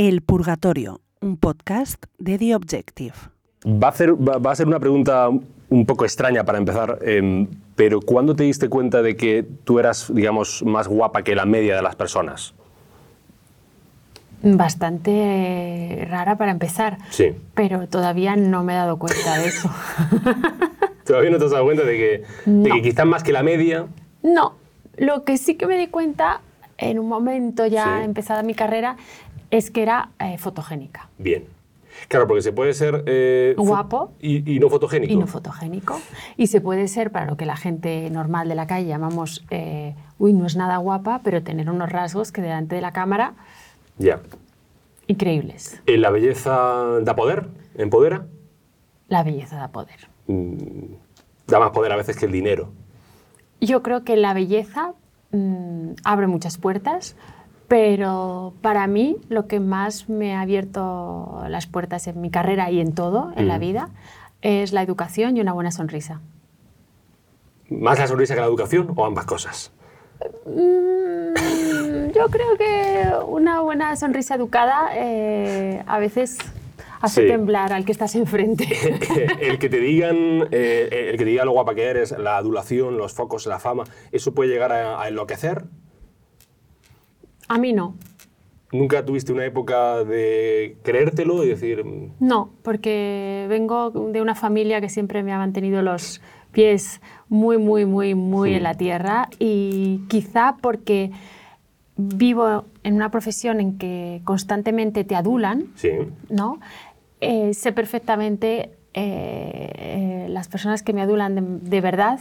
El Purgatorio, un podcast de The Objective. Va a, hacer, va, a ser una pregunta un poco extraña para empezar, em, pero ¿cuándo te diste cuenta de que tú eras, digamos, más guapa que la media de las personas? Bastante rara para empezar, Sí. pero todavía no me he dado cuenta de eso. ¿Todavía no te has dado cuenta de que, de No. que quizás más que la media? no, lo que sí que me di cuenta en un momento ya Sí. empezada mi carrera es que era eh, fotogénica Bien. Claro, porque se puede ser... eh, Guapo. Y, y no fotogénico. y no fotogénico. Y se puede ser para lo que la gente normal de la calle llamamos, eh, uy, no es nada guapa, pero tener unos rasgos que delante de la cámara, Ya. increíbles. ¿La belleza da poder? ¿Empodera? La belleza da poder. Mm, da más poder a veces que el dinero. Yo creo que la belleza mm, abre muchas puertas, pero para mí lo que más me ha abierto las puertas en mi carrera y en todo, en la Mm. vida, es la educación y una buena sonrisa. ¿Más la sonrisa que la educación o ambas cosas? Mm, yo creo que una buena sonrisa educada eh, a veces hace Sí. temblar al que estás enfrente. el que te digan, eh, el que te diga lo guapa que eres, la adulación, los focos, la fama, ¿eso puede llegar a, a enloquecer? A mí no. ¿Nunca tuviste una época de creértelo y decir, mm, No, porque vengo de una familia que siempre me ha mantenido los pies muy, muy, muy, muy Sí. en la tierra y quizá porque vivo en una profesión en que constantemente te adulan, sí, ¿no? Eh, sé perfectamente eh, eh, las personas que me adulan de, de verdad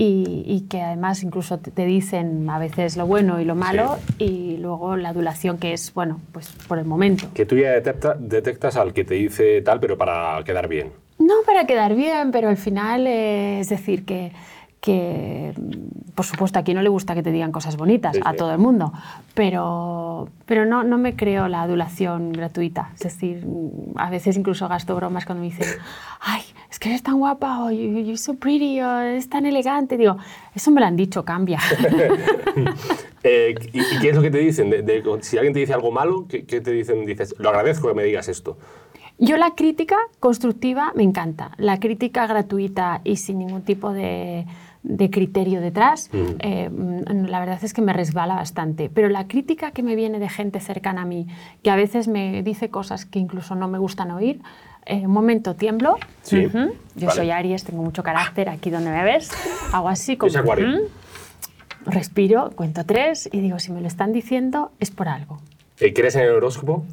y, y que además incluso te, dicen a veces lo bueno y lo malo y luego la adulación que es, bueno, pues por el momento. que tú ya detecta- detectas al que te dice tal, pero para quedar bien? No para quedar bien, pero al final eh, es decir que, que, por supuesto, a quien no le gusta que te digan cosas bonitas, Sí, a todo el mundo, pero, pero no, no me creo la adulación gratuita. Es decir, a veces incluso gasto bromas cuando me dicen, ay, es que eres tan guapa, o you- you're so pretty, o eres tan elegante. Digo, eso me lo han dicho, cambia. Eh, ¿y, y qué es lo que te dicen? De- de- si alguien te dice algo malo, ¿qué, qué te dicen? Dices, lo agradezco que me digas esto. Yo la crítica constructiva me encanta. La crítica gratuita y sin ningún tipo de, de criterio detrás, Mm. eh, mm, la verdad es que me resbala bastante. Pero la crítica que me viene de gente cercana a mí, que a veces me dice cosas que incluso no me gustan oír, eh, un momento tiemblo. Sí, Ujú. Yo vale. soy Aries, tengo mucho carácter, aquí donde me ves. Hago así como... Es Acuario. ujú. Respiro, cuento tres y digo, si me lo están diciendo es por algo. Eh, ¿Crees en el horóscopo?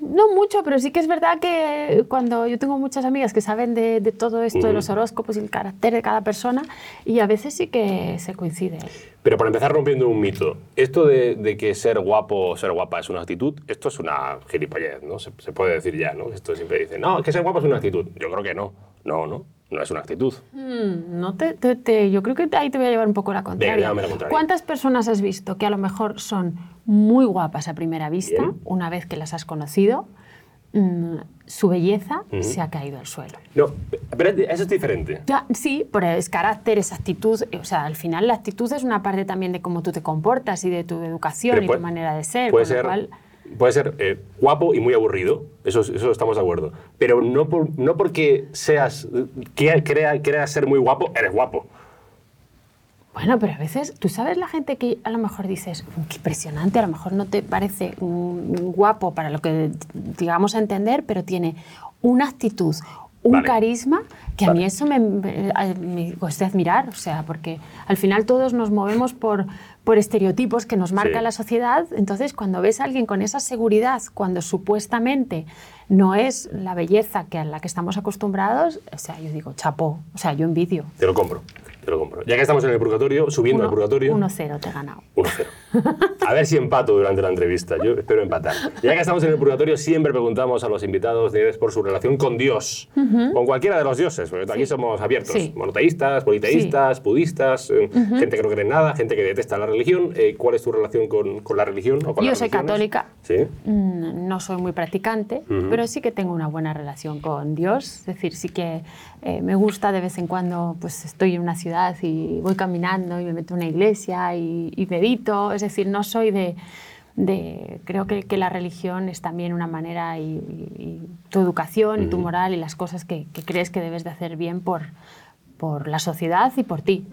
No mucho, pero sí que es verdad que cuando yo tengo muchas amigas que saben de, de todo esto de los horóscopos y el carácter de cada persona, y a veces sí que se coincide. Pero para empezar rompiendo un mito, esto de, de que ser guapo o ser guapa es una actitud, esto es una gilipollez, ¿no? Se, se puede decir ya, ¿no? Esto siempre dicen, no, que ser guapo es una actitud. Yo creo que no. No, no, no es una actitud. Mm, no te, te- te- yo creo que ahí te voy a llevar un poco la contraria. la contraria. ¿Cuántas personas has visto que a lo mejor son muy guapas a primera vista, Bien. una vez que las has conocido, mm, su belleza se ha caído al suelo? No, pero eso es diferente. Ya, sí, pero es carácter, es actitud. O sea, al final la actitud es una parte también de cómo tú te comportas y de tu educación Pero y puede- tu manera de ser. Puede con lo ser, cual- puede ser eh, guapo y muy aburrido, eso, eso estamos de acuerdo. Pero no, por- no porque seas, que crea, creas ser muy guapo, eres guapo. Bueno, pero a veces, tú sabes la gente que a lo mejor dices, "Mm, qué impresionante, a lo mejor no te parece mm, guapo para lo que digamos a entender, pero tiene una actitud, un Vale. carisma, que a mí eso me, me, cuesta admirar, o sea, porque al final todos nos movemos por, por estereotipos que nos marca Sí. la sociedad, entonces cuando ves a alguien con esa seguridad, cuando supuestamente no es la belleza que a la que estamos acostumbrados, o sea, yo digo, chapó, o sea, yo envidio. Te lo compro, te lo compro. Ya que estamos en el purgatorio, subiendo al purgatorio... 1-0 te he ganado. 1-0. A ver si empato durante la entrevista. Yo espero empatar. Ya que estamos en el purgatorio, siempre preguntamos a los invitados de por su relación con Dios. Con cualquiera de los dioses, porque aquí somos abiertos. Sí. Monoteístas, politeístas, budistas, eh, gente que no cree en nada, gente que detesta la religión. Eh, ¿Cuál es tu relación con, con la religión? O con Yo las soy religiones? católica. Sí. Mm, No soy muy practicante, pero sí que tengo una buena relación con Dios. Es decir, sí que eh, me gusta de vez en cuando, pues estoy en una ciudad y voy caminando y me meto en una iglesia y, y medito. Es decir, no soy de, de creo que, que la religión es también una manera y, y- y tu educación y tu moral y las cosas que, que crees que debes de hacer bien por, por la sociedad y por ti.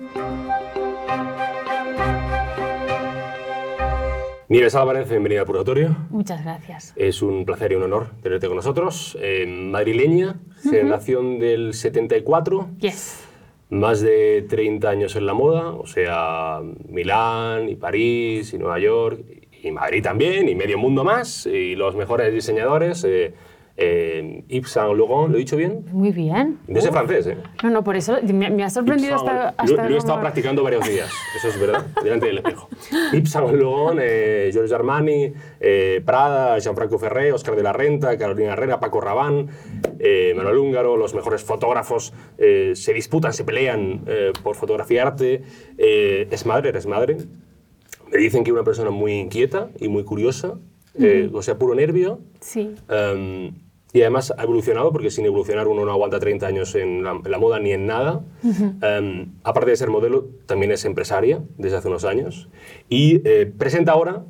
Nieves Álvarez, bienvenida al Purgatorio. Muchas gracias. Es un placer y un honor tenerte con nosotros. Eh, madrileña, generación del 74, Yes. más de 30 años en la moda, o sea, Milán y París y Nueva York y Madrid también y medio mundo más y los mejores diseñadores. Eh, eh, Yves Saint Laurent, ¿lo he dicho bien? Muy bien. Yo sé francés, ¿eh? No, no, por eso me, me ha sorprendido Saint- hasta... Lo, hasta lo he estado practicando varios días, eso es verdad, delante del espejo. Yves Saint Laurent, eh, Giorgio Armani, eh, Prada, Gianfranco Ferré, Oscar de la Renta, Carolina Herrera, Paco Rabanne, eh, Manuel Húngaro, los mejores fotógrafos eh, se disputan, se pelean eh, por fotografiarte. Es madre, eres madre. Me dicen que una persona muy inquieta y muy curiosa, o sea, puro nervio. Sí. Um, y además ha evolucionado, porque sin evolucionar uno no aguanta 30 años en la, en la moda ni en nada. Um, aparte de ser modelo, también es empresaria desde hace unos años. Y eh, presenta ahora,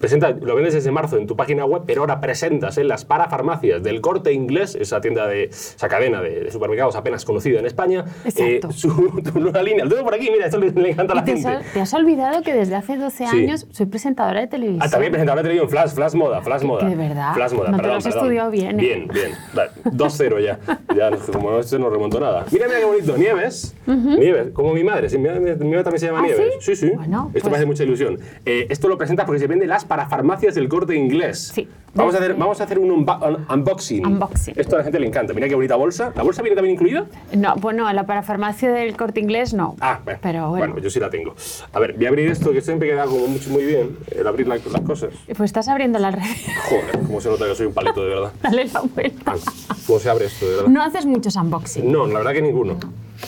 presenta, lo vendes desde marzo en tu página web, pero ahora presentas en las parafarmacias del Corte Inglés, esa tienda de, esa cadena de, de supermercados apenas conocida en España, eh, su, tu nueva línea. Lo tengo por aquí, mira, esto le, le encanta a la te, gente. has, te has olvidado que desde hace 12 Sí. años soy presentadora de televisión. Ah, también presentadora de televisión, Flash, Flash Moda, Flash Moda. de verdad, Flash Moda, no te perdón, lo has perdón. estudiado bien, ¿eh? Bien, bien. Vale, 2-0 ya. Ya, no- como esto no remonto nada. Mira, mira qué bonito, Nieves. Nieves, como mi madre. Sí, mi, madre mi madre también se llama ¿Ah, Nieves. sí? sí. Bueno, esto pues- me hace mucha ilusión. Eh, esto lo presentas porque se vende en las parafarmacias del corte inglés. Sí. Vamos a, hacer, Desde- vamos a hacer un, un unboxing. Unboxing. Esto a la gente le encanta. Mira qué bonita bolsa. ¿La bolsa viene también incluida? No, bueno, la parafarmacia del corte inglés no. Ah, bueno. Pero bueno. yo sí la tengo. A ver, voy a abrir esto que siempre queda como mucho, muy bien, el abrir la- las cosas. Pues estás abriendo la red. Joder, cómo se nota que soy un palito de verdad. Dale la vuelta. Ah, ¿Cómo se abre esto, de verdad? No haces muchos unboxing. No, la verdad que ninguno.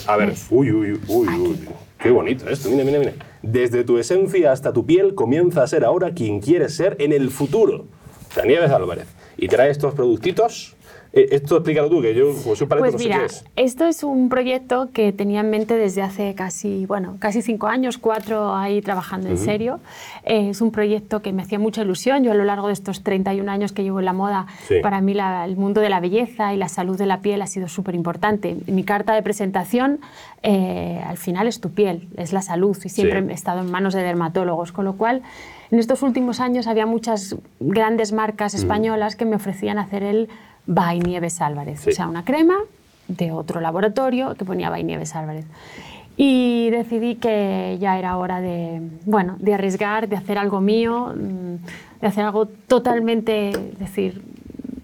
A ver, uy, uy, uy, uy. Qué bonito esto, mira, mira, mira. Desde tu esencia hasta tu piel comienza a ser ahora quien quieres ser en el futuro. Nieves Álvarez. Y trae estos productitos. Eh, esto explícalo tú, que yo como soy un paleto Pues no sé mira, qué es. esto es un proyecto que tenía en mente desde hace casi, bueno, casi cinco años, cuatro ahí trabajando en serio. Eh, es un proyecto que me hacía mucha ilusión. Yo a lo largo de estos 31 años que llevo en la moda, Sí. para mí la- el mundo de la belleza y la salud de la piel ha sido súper importante. Mi carta de presentación, eh, al final, es tu piel, es la salud y siempre Sí. he estado en manos de dermatólogos, con lo cual en estos últimos años había muchas grandes marcas españolas que me ofrecían hacer el by Nieves Álvarez, Sí. o sea, una crema de otro laboratorio que ponía by Nieves Álvarez. Y decidí que ya era hora de, bueno, de arriesgar, de hacer algo mío, mm, de hacer algo totalmente, decir,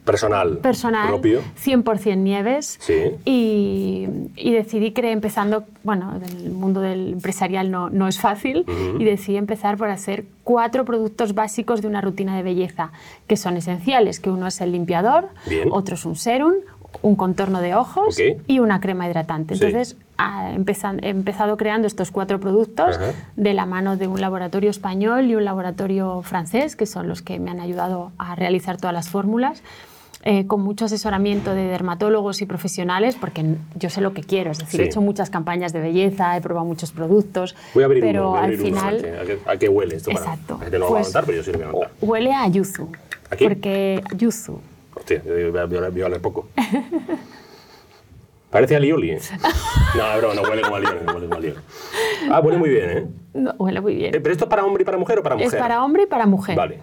Personal. personal, Propio. 100% Nieves. Sí. Y, y decidí que empezando, bueno, el mundo del empresarial no, no es fácil, y decidí empezar por hacer cuatro productos básicos de una rutina de belleza, que son esenciales, que uno es el limpiador, Bien. otro es un serum, un contorno de ojos Ok. y una crema hidratante. Sí. Entonces, ah, empezan- he empezado creando estos cuatro productos Ajá. de la mano de un laboratorio español y un laboratorio francés, que son los que me han ayudado a realizar todas las fórmulas. Eh, con mucho asesoramiento de dermatólogos y profesionales, porque yo sé lo que quiero, es decir, Sí. he hecho muchas campañas de belleza, he probado muchos productos, Voy a abrir pero uno, voy a al uno, final a, a a que huele esto. para- Exacto. La gente no lo va a Pues, aguantar, pero yo sí lo voy a aguantar. huele a yuzu, ¿A qué? porque yuzu, Hostia, yo voy a, voy a- a oler poco. Parece alioli, ¿eh? No, bro, no huele como alioli, no huele como alioli. Ah, huele muy bien, ¿eh? no, huele muy bien. Eh, ¿Pero esto es para hombre y para mujer o para mujer? es para hombre y para mujer. Vale.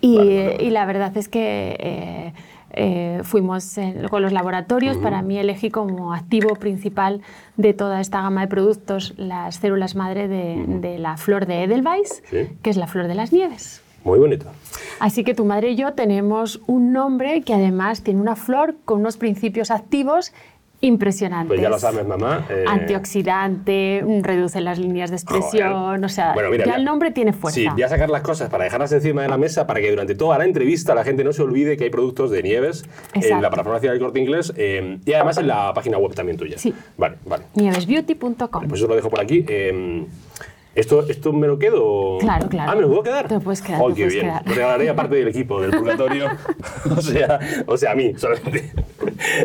Y, Vale, vale, y la verdad es que eh, eh, fuimos en- con los laboratorios. Para mí elegí como activo principal de toda esta gama de productos las células madre de, de la flor de Edelweiss, Sí. que es la flor de las nieves. Muy bonito. Así que tu madre y yo tenemos un nombre que además tiene una flor con unos principios activos impresionantes. Pues ya lo sabes, mamá. eh, Antioxidante, reduce las líneas de expresión, Joder. o sea, Bueno, mira, ya el nombre tiene fuerza. Sí, voy a sacar las cosas para dejarlas encima de la mesa para que durante toda la entrevista la gente no se olvide que hay productos de Nieves en la parafarmacia del Corte Inglés eh, y además en la página web también tuya. Sí. Vale, vale. Nievesbeauty.com. Pues eso lo dejo por aquí. Eh, ¿Esto, ¿Esto me lo quedo? Claro, claro. Ah, ¿me lo puedo quedar? Te lo puedes quedar, ¡Oh, qué bien! quedar. Regalaré aparte del equipo, del purgatorio. o, sea, o sea, a mí, solamente.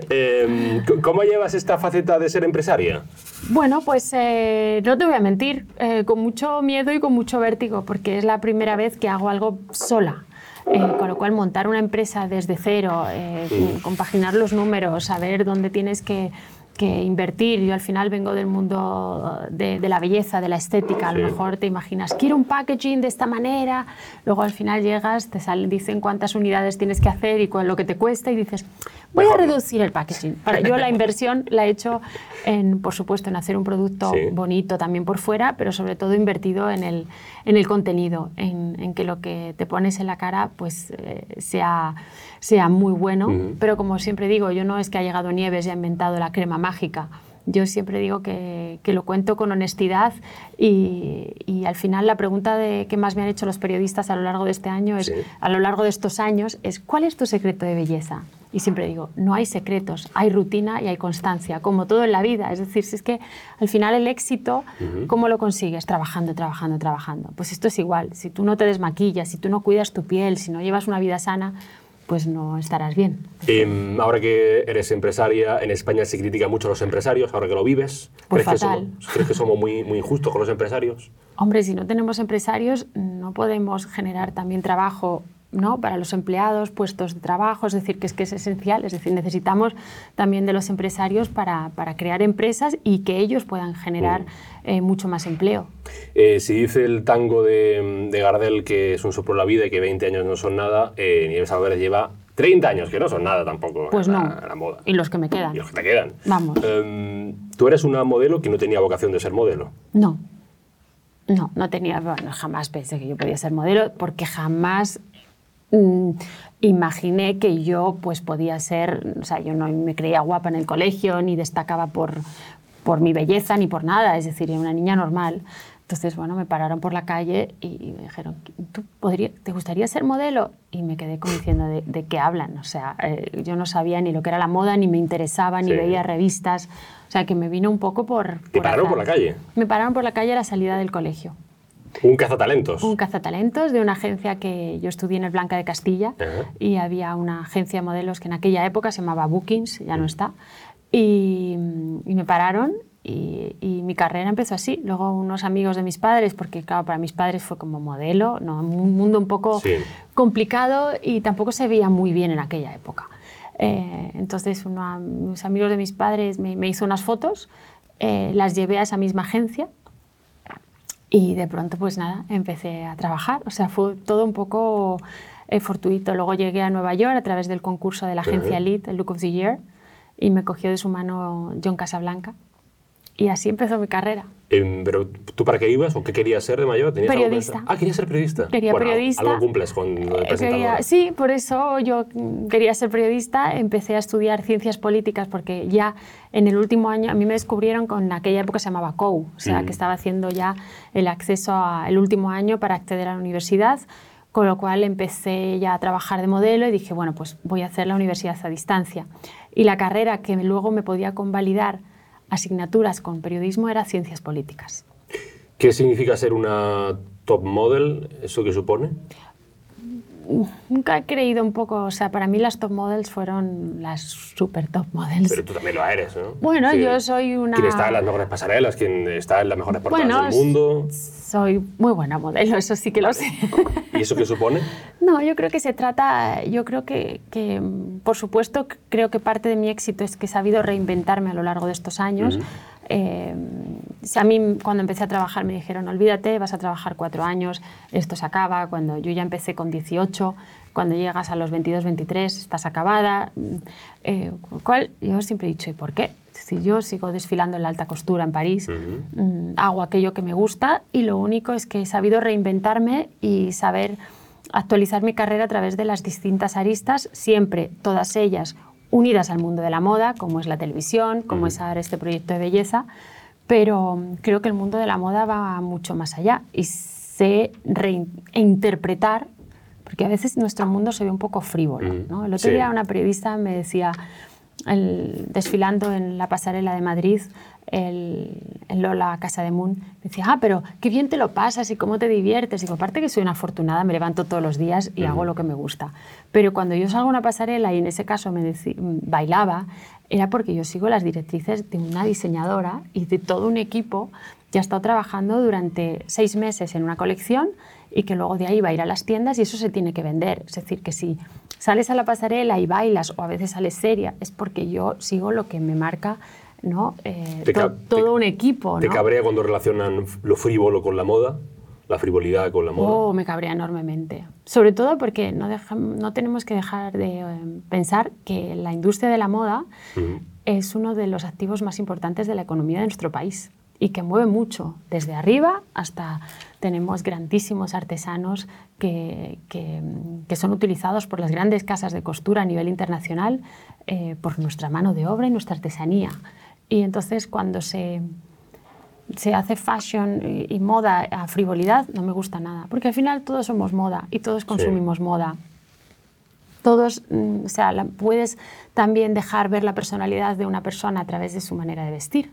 Eh, ¿Cómo llevas esta faceta de ser empresaria? Bueno, pues eh, no te voy a mentir, eh, con mucho miedo y con mucho vértigo, porque es la primera vez que hago algo sola. Eh, con lo cual, montar una empresa desde cero, eh, compaginar los números, saber dónde tienes que, que invertir. Yo al final vengo del mundo de, de la belleza, de la estética. A lo Sí. mejor te imaginas, quiero un packaging de esta manera. Luego al final llegas, te salen, dicen cuántas unidades tienes que hacer y lo que te cuesta y dices, voy a reducir el packaging. Ahora, yo la inversión la he hecho, en, por supuesto, en hacer un producto Sí. bonito también por fuera, pero sobre todo invertido en el, en el contenido, en, en que lo que te pones en la cara pues, eh, sea, sea muy bueno. Ujú. Pero como siempre digo, yo no es que ha llegado Nieves y ha inventado la crema mágica. Yo siempre digo que, que lo cuento con honestidad y, y al final la pregunta de, que más me han hecho los periodistas a lo largo de este año es, Sí. a lo largo de estos años, es ¿cuál es tu secreto de belleza? Y siempre digo, no hay secretos, hay rutina y hay constancia, como todo en la vida. Es decir, si es que al final el éxito, ¿cómo lo consigues? Trabajando, trabajando, trabajando. Pues esto es igual. Si tú no te desmaquillas, si tú no cuidas tu piel, si no llevas una vida sana, pues no estarás bien. Em, ahora que eres empresaria, en España se critica mucho a los empresarios, ahora que lo vives. Pues ¿Crees, que somos, ¿Crees que somos muy, muy injustos con los empresarios? Hombre, si no tenemos empresarios, no podemos generar también trabajo ¿no? para los empleados, puestos de trabajo, es decir, que es que es esencial, es decir, necesitamos también de los empresarios para, para crear empresas y que ellos puedan generar eh, mucho más empleo. Eh, si dice el tango de, de Gardel que es un soplo la vida y que 20 años no son nada, eh, Nieves Álvarez lleva 30 años, que no son nada tampoco Pues no. la moda. Y los que me quedan. Y los que te quedan. Vamos. Em, tú eres una modelo que no tenía vocación de ser modelo. No, no, no tenía, bueno, jamás pensé que yo podía ser modelo porque jamás mm, imaginé que yo pues podía ser, o sea, yo no me creía guapa en el colegio ni destacaba por, por mi belleza ni por nada, es decir, era una niña normal. Entonces, bueno, me pararon por la calle y me dijeron, ¿tú podría, te gustaría ser modelo? Y me quedé como diciendo, ¿de, de qué hablan? O sea, eh, yo no sabía ni lo que era la moda, ni me interesaba, ni Sí. veía revistas. O sea, que me vino un poco por... ¿Te pararon azar. por la calle? Me pararon por la calle a la salida del colegio. Un cazatalentos. Un cazatalentos de una agencia que yo estudié en el Blanca de Castilla y había una agencia de modelos que en aquella época se llamaba Bookings, ya no está, y, y me pararon y, y mi carrera empezó así. Luego unos amigos de mis padres, porque claro, para mis padres fue como modelo, ¿no? un mundo un poco Sí. complicado y tampoco se veía muy bien en aquella época. Eh, entonces uno, unos amigos de mis padres me, me hizo unas fotos, eh, las llevé a esa misma agencia y de pronto, pues nada, empecé a trabajar. O sea, fue todo un poco eh, fortuito. Luego llegué a Nueva York a través del concurso de la agencia Ajá. Elite, el Look of the Year, y me cogió de su mano John Casablanca. Y así empezó mi carrera. ¿Pero tú para qué ibas o qué querías ser de mayor? ¿Tenías algo Periodista. Ah, querías ser periodista. Quería Bueno, periodista. Algo cumples con Eh, quería- sí, por eso yo mm, quería ser periodista. Empecé a estudiar ciencias políticas porque ya en el último año, a mí me descubrieron con aquella época se llamaba COU, o sea, Mm. que estaba haciendo ya el acceso al último año para acceder a la universidad. Con lo cual empecé ya a trabajar de modelo y dije, bueno, pues voy a hacer la universidad a distancia. Y la carrera que luego me podía convalidar asignaturas con periodismo era ciencias políticas. ¿Qué significa ser una top model? ¿Eso qué supone? Nunca he creído un poco, o sea, para mí las top models fueron las super top models. Pero tú también lo eres, ¿no? Bueno, Sí. yo soy una- Quien está en las mejores pasarelas, quien está en las mejores portadas Bueno, del mundo. soy muy buena modelo, eso sí que lo sé. ¿Y eso qué supone? No, yo creo que se trata, yo creo que, que, por supuesto, creo que parte de mi éxito es que he sabido reinventarme a lo largo de estos años. Eh, a mí cuando empecé a trabajar me dijeron, olvídate, vas a trabajar cuatro años, esto se acaba, cuando yo ya empecé con 18, cuando llegas a los 22, 23, estás acabada. Mm, Eh, cual, yo siempre he dicho, ¿y por qué? Si yo sigo desfilando en la alta costura en París, mm, hago aquello que me gusta y lo único es que he sabido reinventarme y saber actualizar mi carrera a través de las distintas aristas, siempre todas ellas unidas al mundo de la moda, como es la televisión, como es ahora este proyecto de belleza, pero mm, creo que el mundo de la moda va mucho más allá y sé reinterpretar, porque a veces nuestro mundo se ve un poco frívolo. Mm, ¿no? El otro sí. día una periodista me decía, el- desfilando en la pasarela de Madrid, el, el Lola Casa de Moon, decía, ah, pero qué bien te lo pasas y cómo te diviertes. Digo, aparte que soy una afortunada, me levanto todos los días y hago lo que me gusta. Pero cuando yo salgo a una pasarela y en ese caso me bailaba, era porque yo sigo las directrices de una diseñadora y de todo un equipo que ha estado trabajando durante seis meses en una colección y que luego de ahí va a ir a las tiendas y eso se tiene que vender. Es decir, que si sales a la pasarela y bailas o a veces sales seria, es porque yo sigo lo que me marca ¿no? Eh, to- todo te- un equipo. ¿Te ¿no? cabrea cuando relacionan lo frívolo con la moda? ¿La frivolidad con la moda? Oh, me cabrea enormemente. Sobre todo porque no, deja- no tenemos que dejar de eh, pensar que la industria de la moda es uno de los activos más importantes de la economía de nuestro país y que mueve mucho, desde arriba hasta tenemos grandísimos artesanos que, que- que son utilizados por las grandes casas de costura a nivel internacional eh, por nuestra mano de obra y nuestra artesanía. Y entonces cuando se, se hace fashion y, y moda a frivolidad, no me gusta nada, porque al final todos somos moda y todos consumimos moda. Todos, mm, o sea, la- puedes también dejar ver la personalidad de una persona a través de su manera de vestir.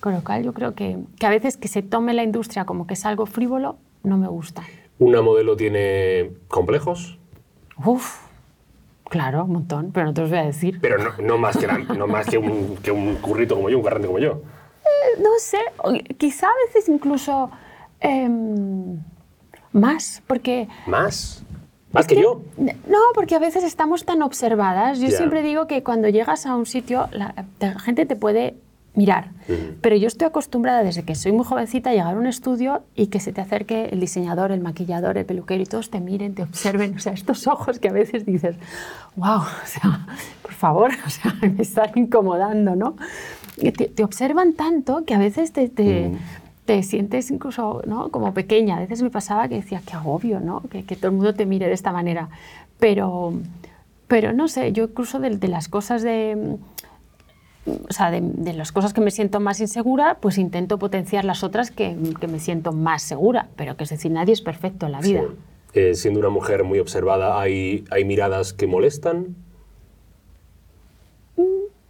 Con lo cual yo creo que, que a veces que se tome la industria como que es algo frívolo, no me gusta. ¿Una modelo tiene complejos? Uf, claro, un montón, pero no te los voy a decir. Pero no, no más, que, la- no más que, un, que un currito como yo, un carrante como yo. No sé, quizá a veces incluso em, más, porque... ¿Más? ¿Más que, yo? No, porque a veces estamos tan observadas. Yo siempre digo que cuando llegas a un sitio, la, la gente te puede mirar. Pero yo estoy acostumbrada desde que soy muy jovencita a llegar a un estudio y que se te acerque el diseñador, el maquillador, el peluquero y todos te miren, te observen. O sea, estos ojos que a veces dices, wow, o sea, por favor, o sea, me están incomodando, ¿no? Te, te observan tanto que a veces te, te, Mm. te sientes incluso ¿no? como pequeña. A veces me pasaba que decía, qué agobio, ¿no? Que, que todo el mundo te mire de esta manera. Pero, pero no sé, yo incluso de, de las cosas de o sea, de, de las cosas que me siento más insegura, pues intento potenciar las otras que, que me siento más segura. Pero que es decir, nadie es perfecto en la vida. Sí. Eh, siendo una mujer muy observada, ¿hay, hay miradas que molestan?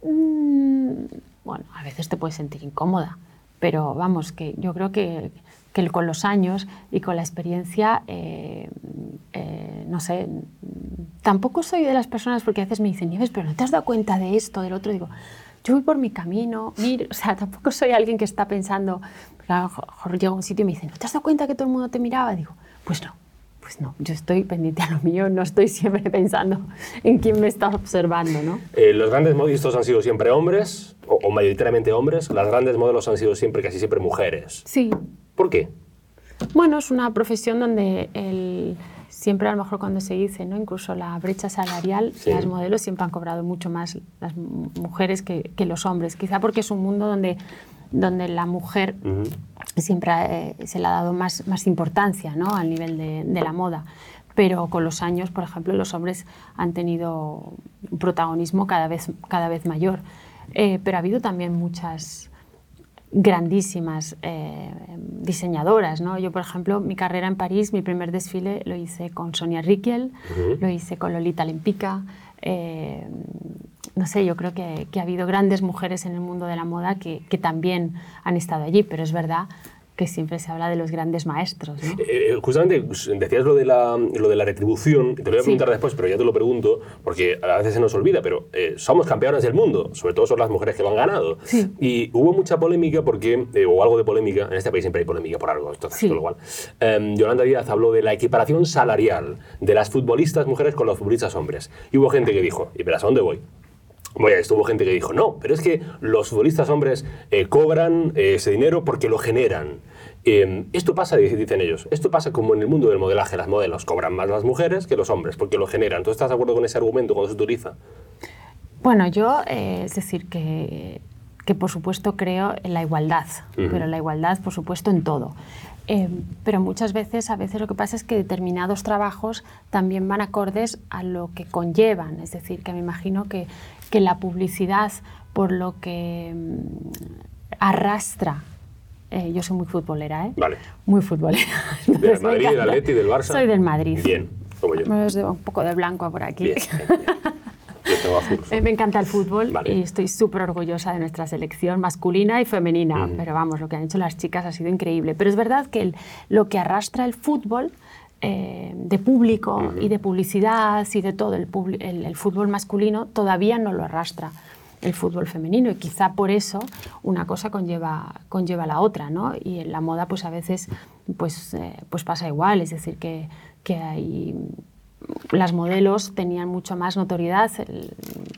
Mm, bueno, a veces te puedes sentir incómoda, pero vamos, que yo creo que, con los años y con la experiencia, eh, eh, no sé, tampoco soy de las personas porque a veces me dicen, pero no te has dado cuenta de esto, del otro, digo, yo voy por mi camino, mire, o sea, tampoco soy alguien que está pensando, mejor llego a un sitio y me dicen, ¿no te has dado cuenta que todo el mundo te miraba? Digo, pues no. Pues no, yo estoy pendiente a lo mío, no estoy siempre pensando en quién me está observando, ¿no? Eh, los grandes modistas han sido siempre hombres, o, o mayoritariamente hombres. Las grandes modelos han sido siempre, casi siempre mujeres. Sí, ¿Por qué? Bueno, es una profesión donde el, siempre a lo mejor cuando se dice, ¿no? incluso la brecha salarial, Sí. las modelos siempre han cobrado mucho más las mu- mujeres que, que los hombres. Quizá porque es un mundo donde, donde la mujer Ujú. siempre eh, se le ha dado más, más importancia ¿no? al nivel de, de la moda. Pero con los años, por ejemplo, los hombres han tenido un protagonismo cada vez, cada vez mayor. Eh, pero ha habido también muchas grandísimas eh, diseñadoras. ¿no? Yo, por ejemplo, mi carrera en París, mi primer desfile lo hice con Sonia Riquel, Ujú. lo hice con Lolita Lempica. eh, no sé, yo creo que, que ha habido grandes mujeres en el mundo de la moda que, que también han estado allí, pero es verdad que siempre se habla de los grandes maestros. ¿no? Eh, eh, justamente decías lo de, la, lo de la retribución, te lo voy a Sí. preguntar después, pero ya te lo pregunto, porque a veces se nos olvida, pero eh, somos campeonas del mundo, sobre todo son las mujeres que lo han ganado. Sí. Y hubo mucha polémica, porque, eh, o algo de polémica, en este país siempre hay polémica por algo, esto Sí. igual. Eh, Yolanda Díaz habló de la equiparación salarial de las futbolistas mujeres con los futbolistas hombres. Y hubo gente que dijo, ¿y verás a dónde voy? Bueno, estuvo gente que dijo, no, pero es que los futbolistas hombres eh, cobran eh, ese dinero porque lo generan. Eh, esto pasa, dic- dicen ellos, esto pasa como en el mundo del modelaje, las modelos cobran más las mujeres que los hombres porque lo generan. ¿Tú estás de acuerdo con ese argumento cuando se utiliza? Bueno, yo, eh, es decir, que, que por supuesto creo en la igualdad, Ujú. pero la igualdad, por supuesto, en todo. Eh, pero muchas veces, a veces lo que pasa es que determinados trabajos también van acordes a lo que conllevan. Es decir, que me imagino que, que la publicidad, por lo que mm, arrastra, eh, yo soy muy futbolera, ¿eh? Vale. Muy futbolera. ¿Del Madrid, del. Atleti, del Barça? Soy del Madrid. Bien, como yo. Me veo un poco de blanco por aquí. Bien. Yo tengo azul. Eh, Me encanta el fútbol Vale. y estoy súper orgullosa de nuestra selección masculina y femenina. Pero vamos, lo que han hecho las chicas ha sido increíble. Pero es verdad que el- lo que arrastra el fútbol eh, de público y de publicidad y de todo, el, el- el fútbol masculino todavía no lo arrastra el fútbol femenino y quizá por eso una cosa conlleva, conlleva la otra, ¿no? Y en la moda pues a veces pues, eh, pues pasa igual, es decir, que, que hay las modelos tenían mucho más notoriedad, el-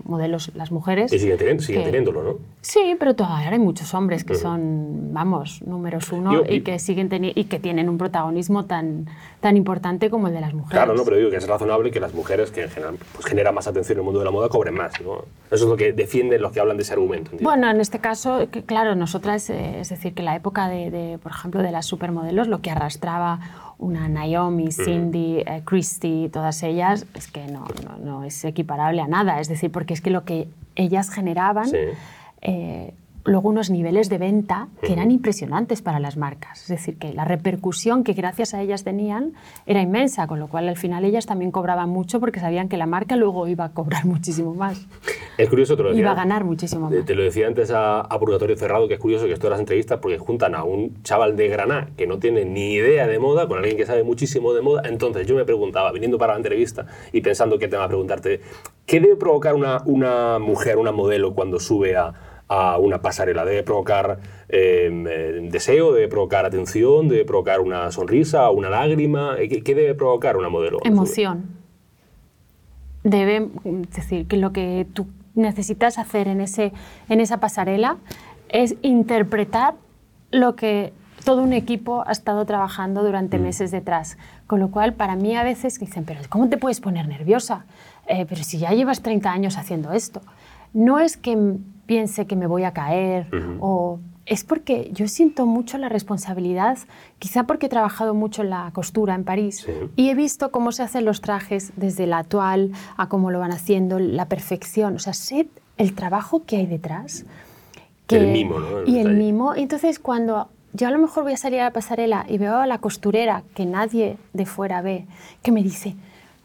modelos las mujeres. Y siguen, teniendo, siguen que- teniéndolo, ¿no? Sí, pero todavía hay muchos hombres que son, vamos, números uno Yo- y, y- que siguen y que tienen un protagonismo tan, tan importante como el de las mujeres. Claro, no, pero digo que es razonable que las mujeres, que en general pues, generan más atención en el mundo de la moda, cobren más, ¿no? Eso es lo que defienden los que hablan de ese argumento. ¿entiendes? Bueno, en este caso, que, claro, nosotras, eh, es decir, que la época de, de, por ejemplo, de las supermodelos, lo que arrastraba una Naomi, Cindy, eh, Christy, todas ellas, es que no, no, no es equiparable a nada. Es decir, porque es que lo que ellas generaban, Sí. eh, luego unos niveles de venta que eran impresionantes para las marcas. Es decir, que la repercusión que gracias a ellas tenían era inmensa, con lo cual al final ellas también cobraban mucho porque sabían que la marca luego iba a cobrar muchísimo más. Es curioso, te lo decía. Iba a ganar muchísimo más. Te lo decía antes a, a Purgatorio Cerrado, que es curioso que esto de las entrevistas, porque juntan a un chaval de Granada que no tiene ni idea de moda con alguien que sabe muchísimo de moda. Entonces yo me preguntaba, viniendo para la entrevista y pensando qué tema preguntarte, ¿qué debe provocar una, una mujer, una modelo, cuando sube a, a una pasarela? ¿Debe provocar eh, eh, deseo? ¿Debe provocar atención? ¿Debe provocar una sonrisa? ¿Una lágrima? ¿Qué, qué debe provocar una modelo? Emoción. Debe mm, decir que lo que tú necesitas hacer en, ese, en esa pasarela es interpretar lo que todo un equipo ha estado trabajando durante meses detrás. Con lo cual, para mí a veces dicen, pero ¿cómo te puedes poner nerviosa? Eh, pero si ya llevas 30 años haciendo esto. No es que piense que me voy a caer o es porque yo siento mucho la responsabilidad, quizá porque he trabajado mucho en la costura en París Sí. y he visto cómo se hacen los trajes desde la actual a cómo lo van haciendo, la perfección, o sea, sé el trabajo que hay detrás. El mimo, ¿no? El y el mimo. Entonces cuando yo a lo mejor voy a salir a la pasarela y veo a la costurera que nadie de fuera ve, que me dice,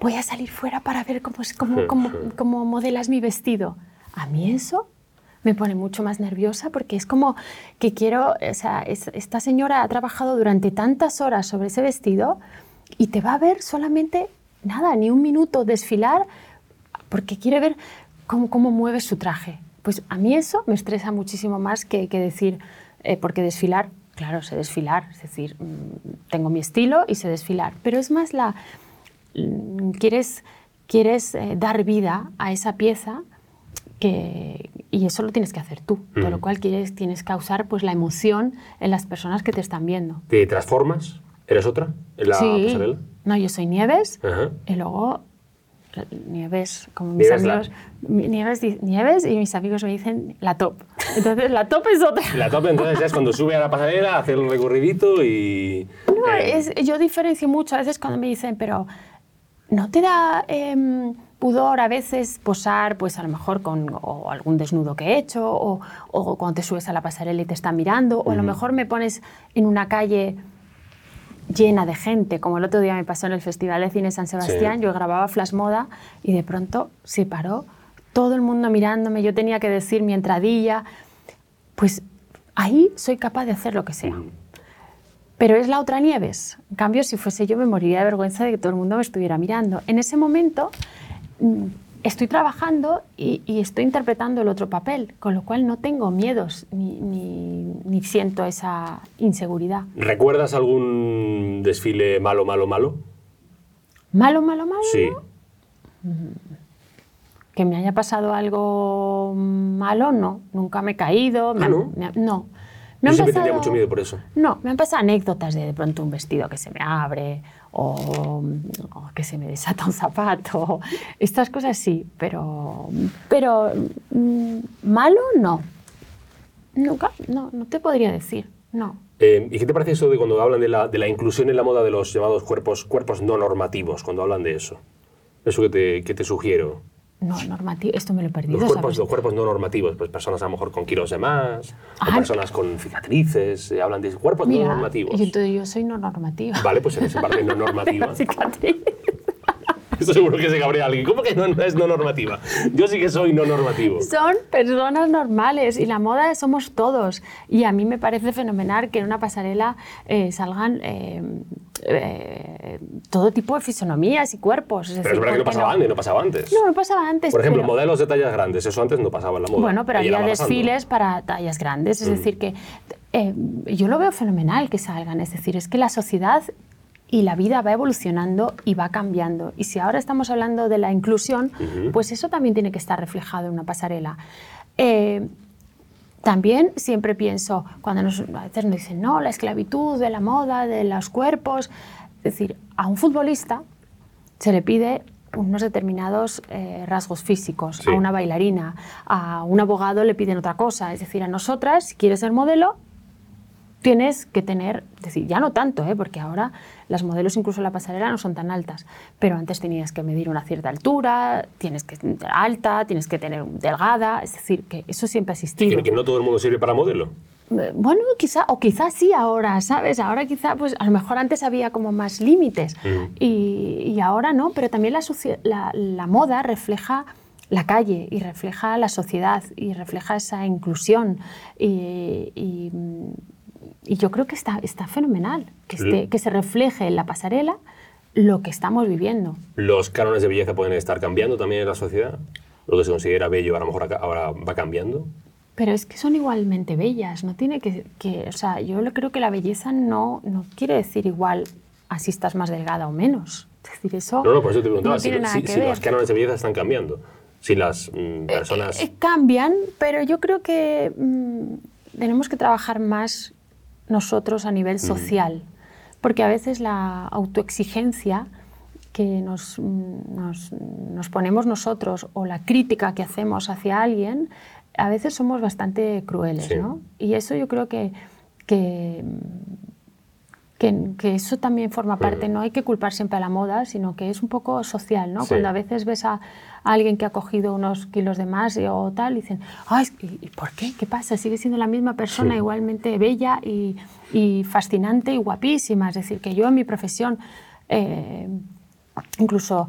voy a salir fuera para ver cómo, es- cómo, cómo, cómo modelas mi vestido. A mí eso me pone mucho más nerviosa porque es como que quiero, o sea, es- esta señora ha trabajado durante tantas horas sobre ese vestido y te va a ver solamente nada, ni un minuto desfilar porque quiere ver cómo, cómo mueve su traje. Pues a mí eso me estresa muchísimo más que, que decir, eh, porque desfilar, claro, sé desfilar, es decir, mm, tengo mi estilo y sé desfilar, pero es más la, mm, quieres, quieres eh, dar vida a esa pieza que, y eso lo tienes que hacer tú, con lo cual quieres, tienes que causar pues, la emoción en las personas que te están viendo. ¿Te transformas? ¿Eres otra en la sí, pasarela? no, yo soy Nieves Ajá. y luego eh, Nieves, como mis Nieves la- amigos, mi- Nieves, Nieves y mis amigos me dicen la top. Entonces la top es otra. La top entonces es cuando sube a la pasarela, hace el recorridito y... No, eh, es- yo diferencio mucho a veces cuando me dicen, pero ¿no te da em, pudor a veces posar, pues a lo mejor con o algún desnudo que he hecho, o, o cuando te subes a la pasarela y te están mirando, o a lo mejor me pones en una calle llena de gente, como el otro día me pasó en el Festival de Cine San Sebastián, Sí. yo grababa Flash Moda y de pronto se paró todo el mundo mirándome, yo tenía que decir mi entradilla, pues ahí soy capaz de hacer lo que sea. Pero es la otra Nieves. En cambio, si fuese yo, me moriría de vergüenza de que todo el mundo me estuviera mirando. En ese momento estoy trabajando y, y estoy interpretando el otro papel, con lo cual no tengo miedos ni, ni- ni siento esa inseguridad. ¿Recuerdas algún desfile malo, malo, malo? Malo, malo, malo. Sí. Que me haya pasado algo malo, no. Nunca me he caído. me Ah, ¿no? me han- no. Yo Me han siempre tenía pasado- mucho miedo por eso. No, me han pasado anécdotas de de pronto un vestido que se me abre o, o que se me desata un zapato. Estas cosas sí, pero, pero mm, malo no. Nunca, no, no te podría decir, no. Eh, ¿Y qué te parece eso de cuando hablan de la, de la inclusión en la moda de los llamados cuerpos, cuerpos no normativos, cuando hablan de eso? Eso que te, que te sugiero. No, normativo, esto me lo he perdido. Los cuerpos, los cuerpos no normativos, pues personas a lo mejor con kilos de más, o personas con cicatrices, eh, hablan de cuerpos no normativos. yo, entonces yo soy no normativa. Vale, pues en esa parte no normativa. Cicatriz. Esto seguro que se cabrea alguien. ¿Cómo que no, no es no normativa? Yo sí que soy no normativo. Son personas normales y la moda somos todos. Y a mí me parece fenomenal que en una pasarela eh, salgan eh, eh, todo tipo de fisonomías y cuerpos. Es Pero decir, es verdad que no ¿por qué pasaba antes, no pasaba antes. No, no pasaba antes. Por ejemplo, pero- modelos de tallas grandes, eso antes no pasaba en la moda. Bueno, pero había desfiles para tallas grandes, es decir, que eh, yo lo veo fenomenal que salgan, es decir, es que la sociedad y la vida va evolucionando y va cambiando. Y si ahora estamos hablando de la inclusión, pues eso también tiene que estar reflejado en una pasarela. Eh, también siempre pienso, cuando nos, a veces nos dicen, no, la esclavitud de la moda, de los cuerpos, es decir, a un futbolista se le pide unos determinados eh, rasgos físicos, Sí. a una bailarina, a un abogado le piden otra cosa, es decir, a nosotras, si quieres ser modelo, tienes que tener, es decir, ya no tanto, ¿eh? porque ahora las modelos incluso en la pasarela no son tan altas, pero antes tenías que medir una cierta altura, tienes que ser alta, tienes que tener delgada, es decir, que eso siempre ha existido. Que, que no todo el mundo sirve para modelo. Eh, Bueno, quizá, o quizás sí ahora, ¿sabes? Ahora quizá, pues a lo mejor antes había como más límites y, y ahora no, pero también la, la, la moda refleja la calle y refleja la sociedad y refleja esa inclusión y, y, mm, y yo creo que está, está fenomenal que, esté- Sí. que se refleje en la pasarela lo que estamos viviendo. Los cánones de belleza pueden estar cambiando también en la sociedad. Lo que se considera bello a lo mejor ahora va cambiando. Pero es que son igualmente bellas, no tiene que, que- o sea, yo creo que la belleza no, no quiere decir igual así estás más delgada o menos. Es decir, eso No, no, por eso te preguntaba no si, si- si los cánones de belleza están cambiando. Si las mm, personas... Eh, cambian, pero yo creo que mm, tenemos que trabajar más nosotros a nivel social, porque a veces la autoexigencia que nos, mm, nos- nos ponemos nosotros o la crítica que hacemos hacia alguien, a veces somos bastante crueles, Sí. ¿no? Y eso yo creo que, que, que, que eso también forma parte, no hay que culpar siempre a la moda, sino que es un poco social, ¿no? Sí. Cuando a veces ves a alguien que ha cogido unos kilos de más y- o tal, y dicen, Ay, ¿y por qué? ¿Qué pasa? Sigue siendo la misma persona, Sí. igualmente bella y, y fascinante y guapísima. Es decir, que yo en mi profesión, eh, incluso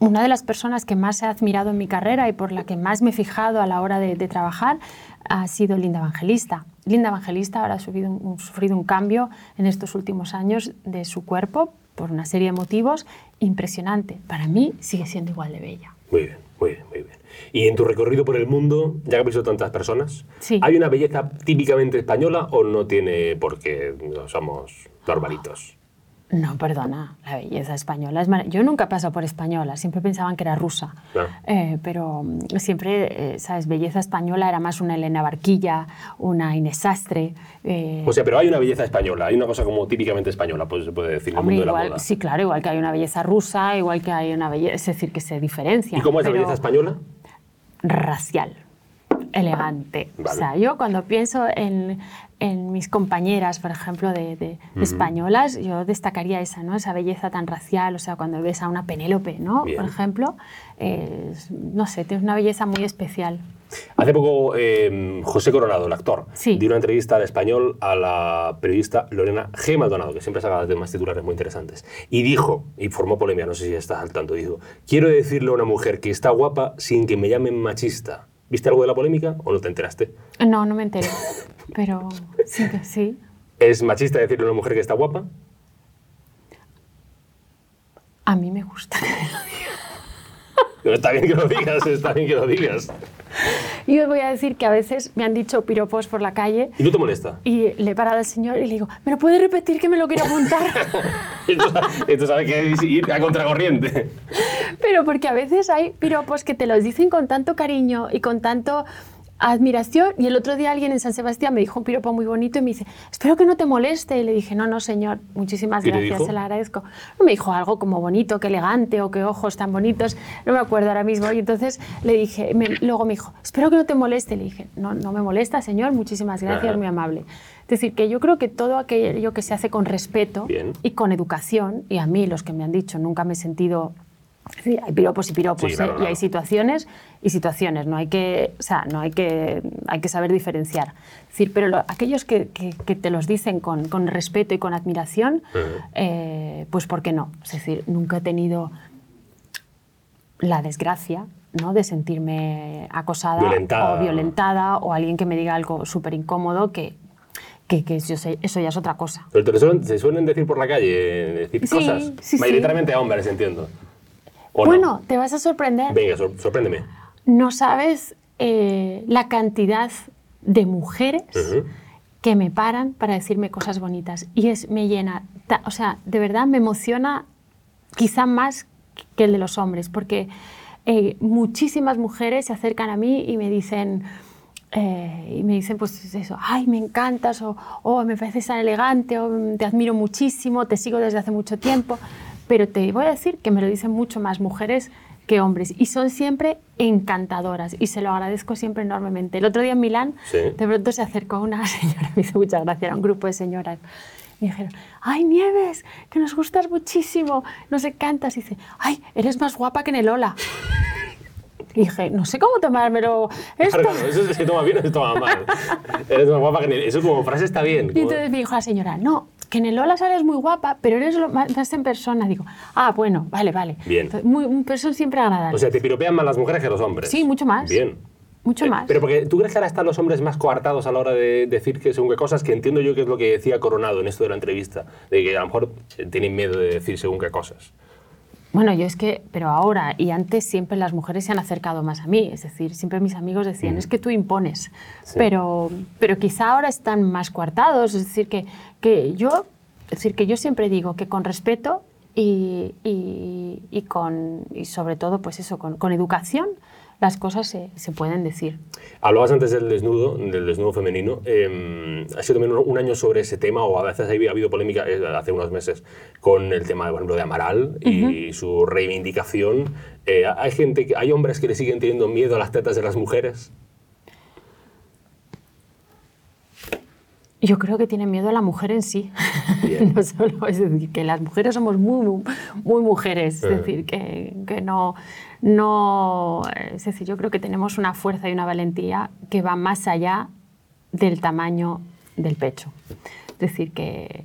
una de las personas que más he admirado en mi carrera y por la que más me he fijado a la hora de, de trabajar ha sido Linda Evangelista. Linda Evangelista ahora ha un- sufrido un cambio en estos últimos años de su cuerpo por una serie de motivos impresionante. Para mí sigue siendo igual de bella. Muy bien, muy bien, muy bien. Y en tu recorrido por el mundo, ya que has visto tantas personas, Sí. ¿hay una belleza típicamente española o no tiene porque no somos normalitos? No, perdona, la belleza española es Yo nunca he pasado por española, siempre pensaban que era rusa. Claro. Eh, pero mm, siempre, eh, ¿sabes? Belleza española era más una Elena Barquilla, una Inés Sastre. eh, O sea, pero hay una belleza española, hay una cosa como típicamente española, pues se puede decir en el mundo de la igual, moda. sí, claro, igual que hay una belleza rusa, igual que hay una belleza, es decir, que se diferencia. ¿Y cómo es la belleza española? Racial, elegante. O sea, yo cuando pienso en, en mis compañeras, por ejemplo, de, de españolas, yo destacaría esa, ¿no? Esa belleza tan racial, o sea, cuando ves a una Penélope, ¿no? Bien. Por ejemplo, es- no sé, tiene una belleza muy especial. Hace poco eh, José Coronado, el actor, Sí. dio una entrevista al español a la periodista Lorena G. Maldonado, que siempre saca temas titulares muy interesantes. Y dijo, y formó polémica, no sé si estás al tanto, dijo, quiero decirle a una mujer que está guapa sin que me llamen machista. ¿Viste algo de la polémica o no te enteraste? No, no me enteré, pero sí, que sí. ¿Es machista decirle a una mujer que está guapa? A mí me gusta. Pero está bien que lo digas, está bien que lo digas. Y os voy a decir que a veces me han dicho piropos por la calle ¿Y no te molesta? y le he parado al señor y le digo, ¿me lo puede repetir que me lo quiero apuntar? Esto, esto sabe que es ir a contracorriente. Pero porque a veces hay piropos que te los dicen con tanto cariño y con tanto admiración. Y el otro día alguien en San Sebastián me dijo un piropo muy bonito y me dice, espero que no te moleste. Y le dije, no, no, señor, muchísimas ¿Y te gracias, se lo agradezco. No me dijo algo como bonito, que elegante o que ojos tan bonitos. No me acuerdo ahora mismo. Y entonces le dije, me- luego me dijo, espero que no te moleste. Le dije, no, no me molesta, señor, muchísimas gracias, Ajá. muy amable. Es decir, que yo creo que todo aquello que se hace con respeto Bien. y con educación, y a mí los que me han dicho, nunca me he sentido... Sí, hay piropos y piropos, Sí, claro, ¿eh? y claro. hay situaciones y situaciones, no hay que, o sea, no hay que, hay que saber diferenciar. Es decir, pero lo- aquellos que, que- que te los dicen con, con respeto y con admiración, Ujú. eh, pues ¿por qué no? Es decir, nunca he tenido la desgracia ¿no? de sentirme acosada Violentada. o violentada o alguien que me diga algo súper incómodo que, que, que yo sé, eso ya es otra cosa. Pero te suelen, se suelen decir por la calle, decir Sí, cosas. sí, sí. Mayoritariamente a hombres, entiendo. Bueno, te vas a sorprender. Venga, sor- sorpréndeme. No sabes eh, la cantidad de mujeres que me paran para decirme cosas bonitas. Y es, me llena, ta- o sea, de verdad me emociona quizá más que el de los hombres, porque eh, muchísimas mujeres se acercan a mí y me dicen, eh, y me dicen pues eso, ay, me encantas, o "Oh, me pareces tan elegante, o "Mm, te admiro muchísimo, te sigo desde hace mucho tiempo, pero te voy a decir que me lo dicen mucho más mujeres que hombres y son siempre encantadoras y se lo agradezco siempre enormemente. El otro día en Milán, Sí. de pronto se acercó una señora, me hizo mucha gracia, era un grupo de señoras. Me dijeron, ay Nieves, que nos gustas muchísimo, nos encantas. Y dice, ay, eres más guapa que en el Ola. Y dije, no sé cómo tomármelo esto. Claro, claro, eso se toma bien o se toma mal. Eres más guapa que ni- Eso como frase está bien. Y como- entonces me dijo la señora, no, que en el Ola sales muy guapa, pero eres lo más, más en persona. Digo, ah, bueno, vale, vale. Bien. Entonces, Muy, pero son siempre agradables. O sea, te piropean más las mujeres que los hombres. Sí, mucho más. Bien. Mucho Eh, más. Pero porque tú crees que ahora están los hombres más coartados a la hora de decir que según qué cosas, que entiendo yo que es lo que decía Coronado en esto de la entrevista, de que a lo mejor eh, tienen miedo de decir según qué cosas. Bueno, yo es que, pero ahora y antes siempre las mujeres se han acercado más a mí, es decir, siempre mis amigos decían, es que tú impones, Sí. pero, pero quizá ahora están más coartados, es decir, que, que yo, es decir, que yo siempre digo que con respeto y, y, y con, y sobre todo, pues eso, con, con educación, las cosas se, se pueden decir. Hablabas antes del desnudo, del desnudo femenino. eh, ha sido también un año sobre ese tema, o a veces ha habido polémica eh, hace unos meses con el tema, por ejemplo, de Amaral y su reivindicación. Eh, hay gente, que- hay hombres que le siguen teniendo miedo a las tetas de las mujeres. Yo creo que tienen miedo a la mujer en sí. No solo, es decir, que las mujeres somos muy, muy, muy mujeres. Es Eh. decir, que, que no, no. Es decir, yo creo que tenemos una fuerza y una valentía que va más allá del tamaño del pecho. Es decir, que.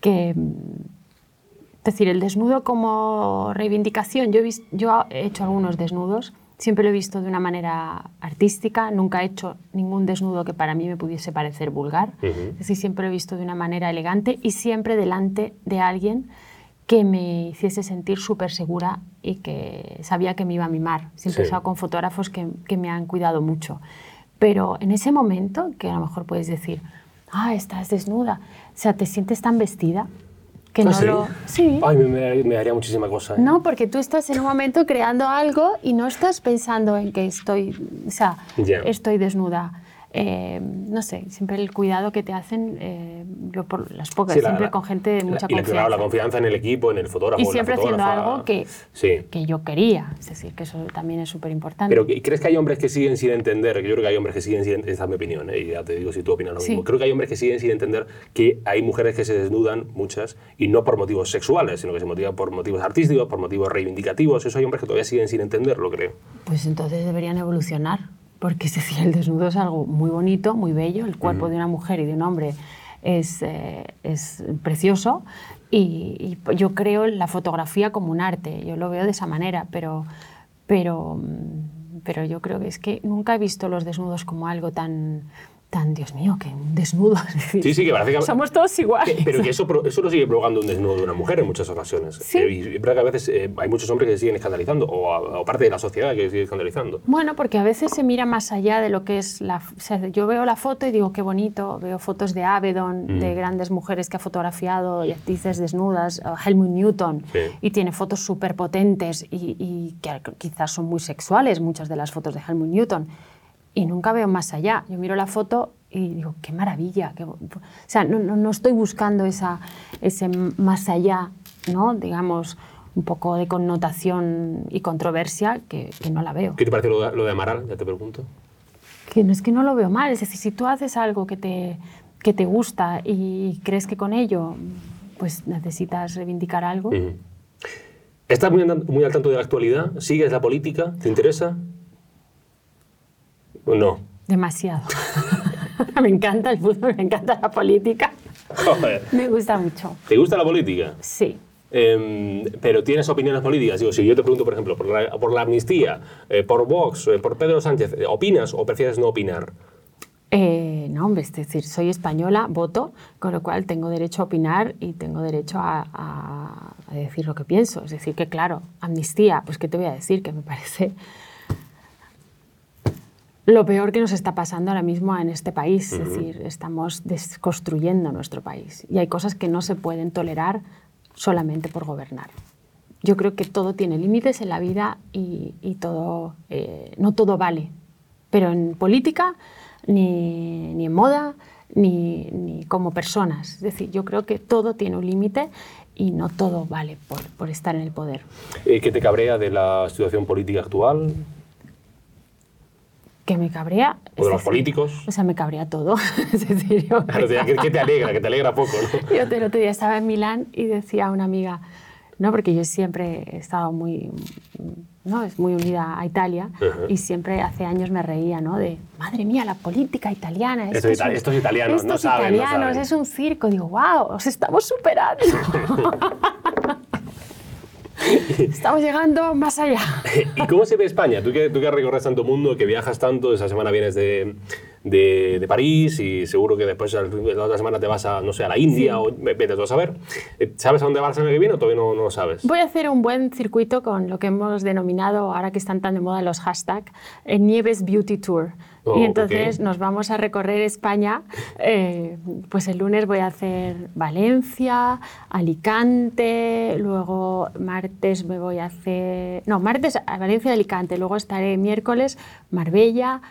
que es decir, el desnudo como reivindicación, yo he, vis- yo he hecho algunos desnudos, siempre lo he visto de una manera artística, nunca he hecho ningún desnudo que para mí me pudiese parecer vulgar, es decir, siempre lo he visto de una manera elegante y siempre delante de alguien que me hiciese sentir súper segura y que sabía que me iba a mimar. Siempre he Sí. estado con fotógrafos que, que me han cuidado mucho. Pero en ese momento, que a lo mejor puedes decir, ah, estás desnuda, o sea, te sientes tan vestida que ¿Ah, no sí? lo... Sí. Ay, me, me- daría muchísima cosa. ¿eh? No, porque tú estás en un momento creando algo y no estás pensando en que estoy, o sea, estoy desnuda. Eh, no sé, siempre el cuidado que te hacen, eh, yo por las pocas, Sí, la- siempre la- con gente de mucha y la, confianza. claro, la confianza en el equipo, en el fotógrafo. y en la siempre haciendo algo que, Sí. que yo quería, es decir, que eso también es súper importante. Pero ¿y ¿crees que hay hombres que siguen sin entender? que Yo creo que hay hombres que siguen sin esta es mi opinión, ¿eh? y ya te digo si tú opinas lo Sí. mismo. Creo que hay hombres que siguen sin entender que hay mujeres que se desnudan, muchas, y no por motivos sexuales, sino que se motivan por motivos artísticos, por motivos reivindicativos. Eso hay hombres que todavía siguen sin entenderlo, creo. Pues entonces deberían evolucionar, porque es decir, el desnudo es algo muy bonito, muy bello, el cuerpo de una mujer y de un hombre es, eh, es precioso. Y, y yo creo la fotografía como un arte, yo lo veo de esa manera, pero, pero, mm, pero yo creo que es que nunca he visto los desnudos como algo tan, tan Dios mío, que un desnudo. es decir, Sí, sí, que parece que... Somos todos iguales. Pero que eso, eso lo sigue provocando un desnudo de una mujer en muchas ocasiones. Sí. Eh, Y es verdad que a veces eh, hay muchos hombres que se siguen escandalizando, o, a- o parte de la sociedad que se sigue escandalizando. Bueno, porque a veces se mira más allá de lo que es la... o sea, yo veo la foto y digo, qué bonito, veo fotos de Avedon, Mm. de grandes mujeres que ha fotografiado y actrices desnudas, Helmut Newton, Sí. y tiene fotos súper potentes y, y que quizás son muy sexuales muchas de las fotos de Helmut Newton. Y nunca veo más allá. Yo miro la foto y digo, qué maravilla. qué bo-". o sea, no, no, no estoy buscando esa, ese más allá, ¿no? digamos, un poco de connotación y controversia que, que no la veo. ¿Qué te parece lo de, lo de Amaral? Ya te pregunto. Que no es que no lo veo mal, es decir, si tú haces algo que te, que te gusta y crees que con ello pues necesitas reivindicar algo. ¿Estás muy, muy al tanto de la actualidad? ¿Sigues la política? ¿Te interesa? ¿O no? demasiado. me encanta el fútbol, me encanta la política, Joder. me gusta mucho. ¿Te gusta la política? Sí, em, pero tienes opiniones políticas. Digo, si yo te pregunto, por ejemplo, por la, por la amnistía, eh, por Vox, eh, por Pedro Sánchez, eh, ¿opinas o prefieres no opinar? Eh, no, hombre, es decir, soy española, voto, con lo cual tengo derecho a opinar y tengo derecho a, a- a decir lo que pienso. Es decir, que claro, amnistía, pues qué te voy a decir, que me parece lo peor que nos está pasando ahora mismo en este país. Es decir, estamos desconstruyendo nuestro país y hay cosas que no se pueden tolerar solamente por gobernar. Yo creo que todo tiene límites en la vida y, y todo, eh, no todo vale. Pero en política, ni, ni en moda, ni, ni como personas. Es decir, yo creo que todo tiene un límite y no todo vale por, por estar en el poder. Eh, ¿Qué te cabrea de la situación política actual? Que me cabrea. ¿O de es los decir, políticos? O sea, me cabrea todo. es decir, yo, Claro, te- ¿Qué, qué te alegra? Que te alegra poco, ¿no? yo el otro día estaba en Milán y decía a una amiga, no, porque yo siempre he estado muy, no, es muy unida a Italia Ajá. y siempre hace años me reía, ¿no? De, madre mía, la política italiana. Estos es ita- un- estos italianos, no estos saben, no italianos, saben". es un circo. Digo, wow, os estamos superando. estamos llegando más allá. ¿Y cómo se ve España? Tú que, tú que recorres tanto mundo, que viajas tanto, esa semana vienes de, de, de París y seguro que después la otra semana te vas a, no sé, a la India o vete tú a saber. Eh, ¿Sabes a dónde vas el año que viene o todavía no, no lo sabes? Voy a hacer un buen circuito con lo que hemos denominado, ahora que están tan de moda los hashtags, eh, Nieves Beauty Tour. Oh, y entonces nos vamos a recorrer España. eh, pues el lunes voy a hacer Valencia, Alicante, luego martes me voy a hacer... No, martes a Valencia y Alicante, luego estaré miércoles Marbella,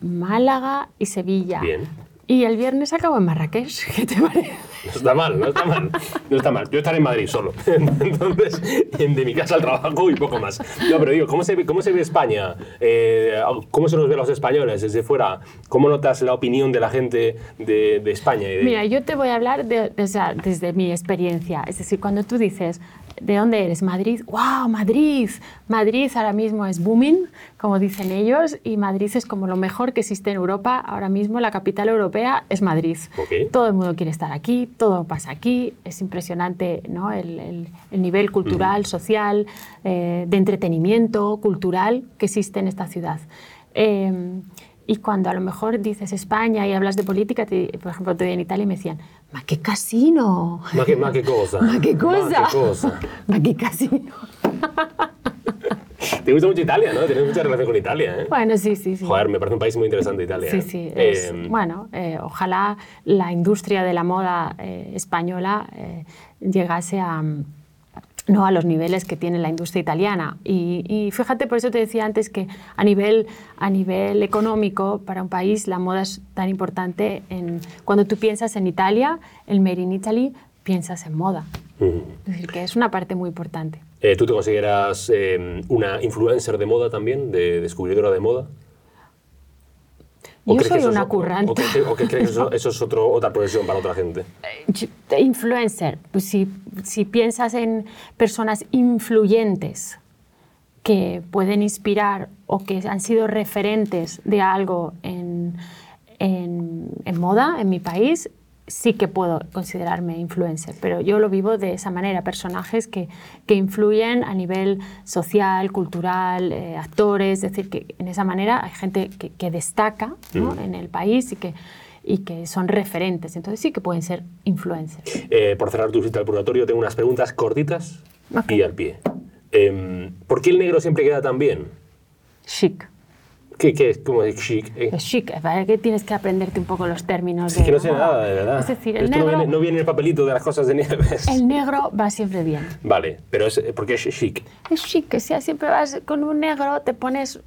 Málaga y Sevilla. Bien. Y el viernes acabo en Marrakech. ¿Qué te parece? No está mal, no está mal. No está mal. Yo estaré en Madrid solo. Entonces, de mi casa al trabajo y poco más. No, pero digo, ¿cómo se cómo se ve España? Eh, ¿Cómo se nos ve los españoles desde fuera? ¿Cómo notas la opinión de la gente de, España? y Mira, yo te voy a hablar de- desde mi experiencia. Es decir, cuando tú dices, ¿de dónde eres? Madrid. ¡Wow! Madrid. Madrid ahora mismo es booming, como dicen ellos, y Madrid es como lo mejor que existe en Europa. Ahora mismo la capital europea es Madrid. Todo el mundo quiere estar aquí, todo pasa aquí. Es impresionante ¿no? el, el- el nivel cultural, social, eh, de entretenimiento cultural que existe en esta ciudad. Eh, y cuando a lo mejor dices España y hablas de política, te- por ejemplo, te en Italia y me decían, ¡ma qué casino! ¿Más que, más que cosa? ¡Ma qué cosa! Más que cosa. ¡Ma qué casino! Te gusta mucho Italia, ¿no? Tienes mucha relación con Italia, ¿eh? Bueno, sí, sí, sí. Joder, me parece un país muy interesante Italia. Sí, ¿eh? sí. es- Eh, bueno, eh, ojalá la industria de la moda eh, española eh, llegase a, no a los niveles que tiene la industria italiana. Y, y fíjate, por eso te decía antes que a nivel, a nivel económico, para un país, la moda es tan importante. En, cuando tú piensas en Italia, el Made in Italy, piensas en moda. Es decir, que es una parte muy importante. Eh, ¿Tú te consideras eh, una influencer de moda también, de descubridora de moda? ¿O Yo que soy es una currante. ¿O, que crees que eso, eso es otro, otra profesión para otra gente? Yo- Influencer, pues si, si piensas en personas influyentes que pueden inspirar o que han sido referentes de algo en, en- en moda en mi país, sí que puedo considerarme influencer, pero yo lo vivo de esa manera, personajes que, que influyen a nivel social, cultural, eh, actores, es decir, que en esa manera hay gente que, que destaca ¿no? en el país y que, y que son referentes, entonces sí que pueden ser influencers. Eh, por cerrar tu visita al purgatorio, tengo unas preguntas cortitas Ok. y al pie. Em, ¿Por qué el negro siempre queda tan bien? Chic. ¿Qué, qué es? ¿Cómo es chic? Eh, Es chic, ¿vale? que tienes que aprenderte un poco los términos. es que de no la sé nada, de verdad. Es decir, el no, negro, viene, no viene en el papelito de las cosas de Nieves. el negro va siempre bien. Vale, pero es porque es chic. Es chic, que sea, siempre vas con un negro, te pones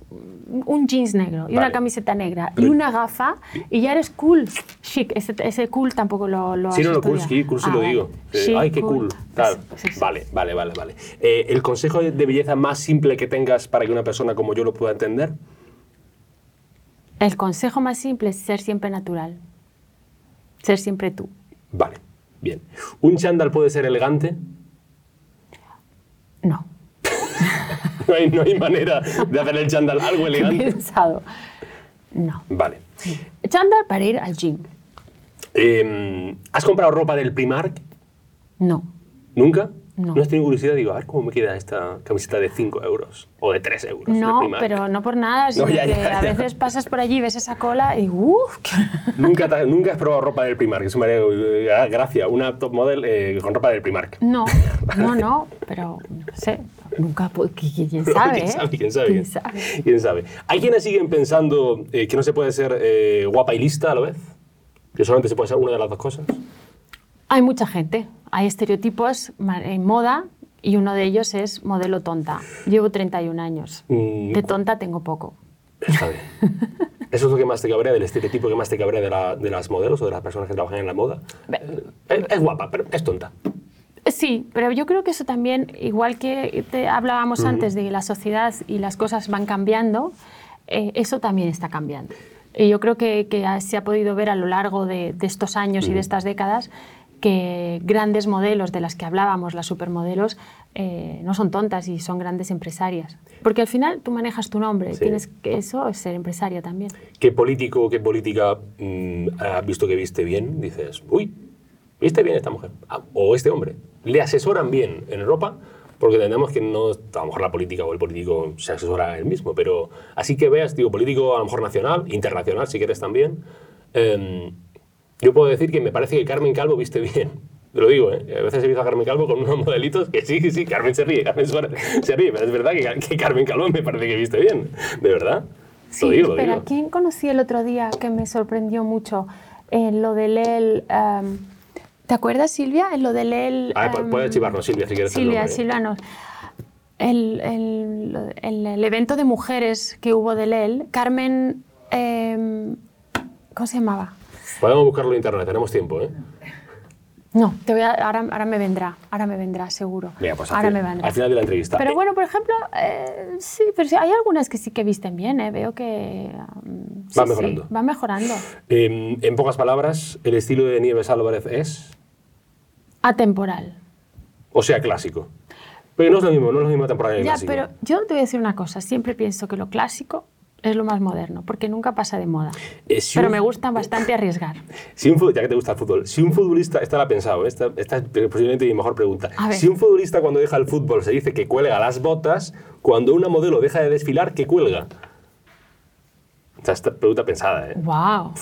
un jeans negro y Vale. una camiseta negra y Pero- una gafa y ya eres cool. Chic, ese, ese cool tampoco lo, lo Sí, no, no, cool, sí, cool sí Ah, lo vale. digo. Eh, Chic, Ay, qué cool. Tal. Sí, sí. Vale, vale, vale, vale. Eh, ¿El consejo de belleza más simple que tengas para que una persona como yo lo pueda entender? El consejo más simple es ser siempre natural. Ser siempre tú. Vale, bien. ¿Un chándal puede ser elegante? No. No hay, no hay manera de hacer el chándal algo elegante. pensado. No. Vale. Chándal para ir al gym. Eh, ¿Has comprado ropa del Primark? No. ¿Nunca? No. has tenido curiosidad? Digo, a ver cómo me queda esta camiseta de 5 euros o de 3 euros. No, pero no por nada, sino ya, que ya, a ya. veces pasas por allí, ves esa cola y uff, ¿Nunca, nunca has probado ropa del Primark. Eso me haría eh, gracia. Una top model eh, con ropa del Primark. no, no, no, pero no sé, nunca, quién sabe, ¿Quién ¿eh? sabe? ¿Quién sabe? ¿Quién sabe? ¿Quién sabe? Hay quienes siguen pensando eh, que no se puede ser eh, guapa y lista a la vez. Que solamente se puede ser una de las dos cosas. Hay mucha gente, hay estereotipos en moda y uno de ellos es modelo tonta. Llevo 31 años. Mm. De tonta tengo poco. Está bien. ¿Eso es lo que más te cabrea del estereotipo que más te cabrea de, la- de las modelos o de las personas que trabajan en la moda? Eh, Es, guapa, pero es tonta. Sí, pero yo creo que eso también, igual que te hablábamos antes de que la sociedad y las cosas van cambiando, eh, eso también está cambiando. Y yo creo que, que se ha podido ver a lo largo de, de estos años y de estas décadas que grandes modelos de las que hablábamos, las supermodelos, eh, no son tontas y son grandes empresarias. Porque al final tú manejas tu nombre, Sí. tienes que eso es ser empresaria también. ¿Qué político o qué política mm, has visto que viste bien? Dices, uy, viste bien esta mujer. Ah, o este hombre. Le asesoran bien en Europa, porque entendemos que no, a lo mejor la política o el político se asesora él mismo, pero así que veas, digo, político a lo mejor nacional, internacional, si quieres también. em, yo puedo decir que me parece que Carmen Calvo viste bien. Te lo digo, ¿eh? A veces he visto a Carmen Calvo con unos modelitos que sí, sí, sí, Carmen se ríe, Carmen Suárez se ríe, pero es verdad que, que Carmen Calvo me parece que viste bien, de verdad. lo digo, lo espera, digo. ¿quién conocí el otro día que me sorprendió mucho? En lo del él. em, ¿Te acuerdas, Silvia? En lo del él. Ah, em, puedes chivarnos, Silvia, si quieres. el Silvia. Silvia nos- El, el- el- el evento de mujeres que hubo del él, Carmen. em, ¿Cómo se llamaba? Podemos buscarlo en internet, tenemos tiempo, ¿eh? No, te voy a- ahora, ahora me vendrá, ahora me vendrá, seguro. Mira, pues ahora final, me vendrá. al final de la entrevista. Pero Eh, bueno, por ejemplo, eh, sí, pero sí, hay algunas que sí que visten bien, ¿eh? Veo que... sí, Va sí, mejorando. va mejorando. em, en pocas palabras, el estilo de Nieves Álvarez es, Atemporal. o sea, clásico. Pero no es lo mismo, no es lo mismo temporada Ya, clásico. pero yo te voy a decir una cosa. Siempre pienso que lo clásico es lo más moderno, porque nunca pasa de moda. Eh, si pero un- me gusta bastante arriesgar. Si un, ya que te gusta el fútbol, si un futbolista, esta la he pensado, esta, esta es posiblemente mi mejor pregunta. Si un futbolista cuando deja el fútbol se dice que cuelga las botas, cuando una modelo deja de desfilar, ¿qué cuelga? O sea, esta pregunta pensada, ¿eh? ¡Wow!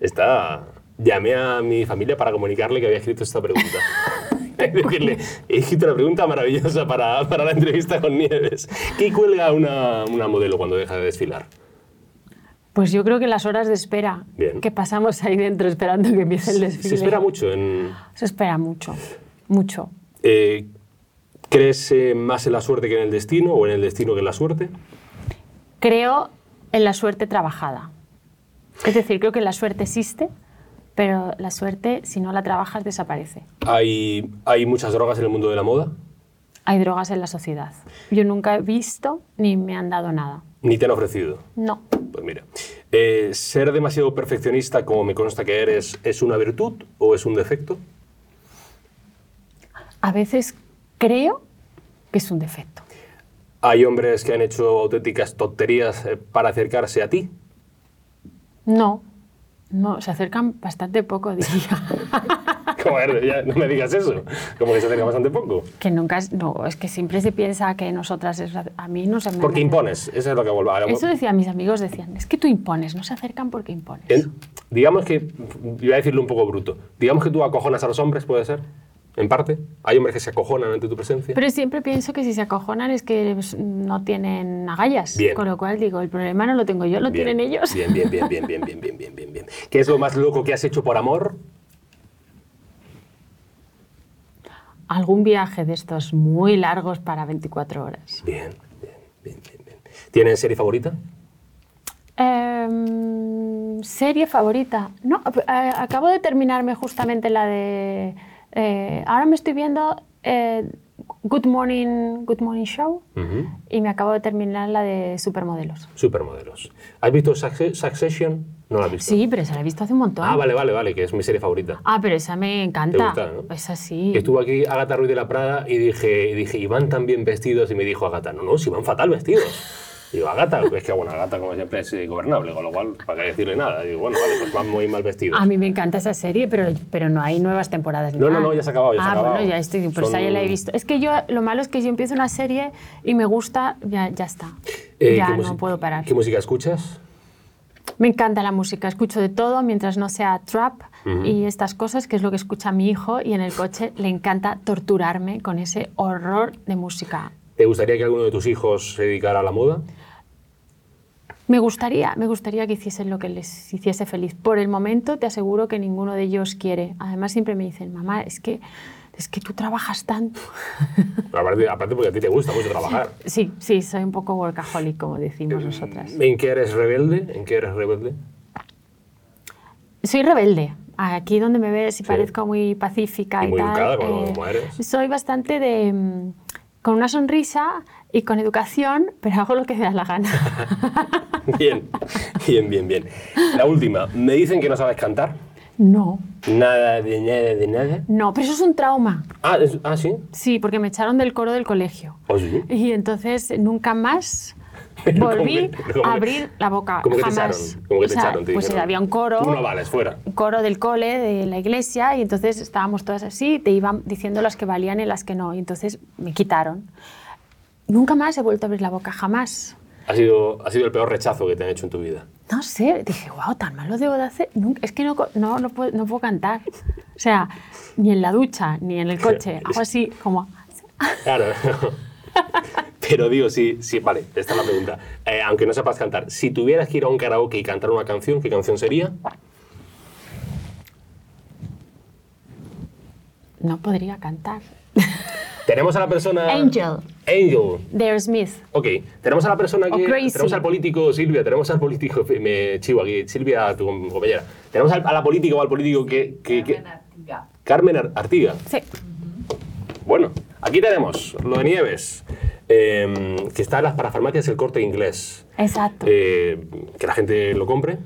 Está... Llamé a mi familia para comunicarle que había escrito esta pregunta. Decirle, he escrito una pregunta maravillosa para, para la entrevista con Nieves. ¿Qué cuelga una, una modelo cuando deja de desfilar? Pues yo creo que las horas de espera Bien. que pasamos ahí dentro esperando que empiece el desfile. Se espera mucho en... Se espera mucho, mucho. Eh, ¿Crees eh, más en la suerte que en el destino o en el destino que en la suerte? Creo en la suerte trabajada. Es decir, creo que la suerte existe, pero la suerte, si no la trabajas, desaparece. ¿Hay, ¿Hay muchas drogas en el mundo de la moda? Hay drogas en la sociedad. Yo nunca he visto ni me han dado nada. ¿Ni te han ofrecido? No. Pues mira, eh, ¿ser demasiado perfeccionista como me consta que eres es una virtud o es un defecto? A veces creo que es un defecto. ¿Hay hombres que han hecho auténticas tonterías eh, para acercarse a ti? No. No, se acercan bastante poco, diría. Ya no me digas eso. Como que se acerca bastante poco. que nunca es, no, es que siempre se piensa que nosotras es- a mí no se me Porque impones, eso es lo que vuelvo a Eso decían mis amigos, decían, es que tú impones, no se acercan porque impones. En- digamos que, iba a decirlo un poco bruto, digamos que tú acojonas a los hombres, ¿puede ser? En parte. Hay hombres que se acojonan ante tu presencia. Pero siempre pienso que si se acojonan es que pues, no tienen agallas. Bien. Con lo cual digo, el problema no lo tengo yo, lo Bien, tienen ellos. Bien, bien, bien, bien, bien, bien, bien, bien, bien, bien. ¿Qué es lo más loco que has hecho por amor? Algún viaje de estos muy largos para 24 horas. Bien, bien, bien, bien. bien. ¿Tienes serie favorita? Em, ¿Serie favorita? No, eh, acabo de terminarme justamente la de... eh, ahora me estoy viendo eh, Good Morning, Good Morning Show y me acabo de terminar la de Supermodelos. Supermodelos. ¿Has visto Succe- Succession? No la has visto. Sí, pero esa la he visto hace un montón. Ah, vale, vale, vale, que es mi serie favorita. Ah, pero esa me encanta. ¿Te gusta, no? Esa sí. Estuvo aquí Agatha Ruiz de la Prada y dije, y dije, ¿y van tan bien vestidos? Y me dijo Agatha, no, no, si van fatal vestidos. Digo, Agata, es que bueno, Agata como siempre es ingobernable, con lo cual, ¿para qué decirle nada? Digo, bueno, vale, pues van muy mal vestidos. A mí me encanta esa serie, pero, pero no hay nuevas temporadas. No, no, no, ya se ha acabado, ya se ha ah, acabado. bueno, ya estoy, pero esa ya la he Son- visto. Es que yo, lo malo es que si empiezo una serie y me gusta, ya, ya está. Eh, ya ¿qué no puedo parar. ¿Qué música escuchas? Me encanta la música, escucho de todo mientras no sea trap y estas cosas, que es lo que escucha mi hijo, y en el coche le encanta torturarme con ese horror de música. ¿Te gustaría que alguno de tus hijos se dedicara a la moda? Me gustaría, me gustaría que hiciesen lo que les hiciese feliz. Por el momento te aseguro que ninguno de ellos quiere. Además siempre me dicen, mamá, es que, es que tú trabajas tanto. Aparte, aparte porque a ti te gusta mucho trabajar. Sí, sí, soy un poco workaholic, como decimos nosotras. ¿En qué eres rebelde? ¿En qué eres rebelde? Soy rebelde. Aquí donde me ves y Sí. parezco muy pacífica Y y, muy tal. educada, como- eh, como eres. Soy bastante de... mm, con una sonrisa y con educación, pero hago lo que me da la gana. Bien, bien, bien, bien. La última. Me dicen que no sabes cantar. no, Nada de nada de nada. no, pero eso es un trauma. Ah, es- ah sí. Sí, porque me echaron del coro del colegio. ¿Oh, sí? Y entonces nunca más volví ¿cómo que- cómo a abrir la boca. ¿Cómo que te jamás. echaron? ¿Cómo que te O sea, echaron? Te pues dijeron, había un coro. Tú no vales, fuera. un coro del cole, de la iglesia, y entonces estábamos todas así, te iban diciendo las que valían y las que no, y entonces me quitaron. Nunca más he vuelto a abrir la boca, jamás. Ha sido, ha sido el peor rechazo que te han hecho en tu vida. No sé, dije, wow, tan mal lo debo de hacer. Nunca- es que no, no, no, puedo, no puedo cantar. O sea, ni en la ducha, ni en el coche. Hago así como... Claro. Pero digo, sí, sí, vale, esta es la pregunta. Eh, aunque no sepas cantar, si tuvieras que ir a un karaoke y cantar una canción, ¿qué canción sería? No podría cantar. Tenemos a la persona... Angel, Angel. de Aerosmith. Ok, tenemos a la persona que... Crazy. Tenemos al político, Silvia, tenemos al político... Me chivo aquí, Silvia, tu compañera. Tenemos a la política o al político que... que- que- Carmen Ar- Artiga. Sí. Bueno, aquí tenemos lo de Nieves, eh, que está en las parafarmacias del corte inglés. Exacto. Eh, que la gente lo compre.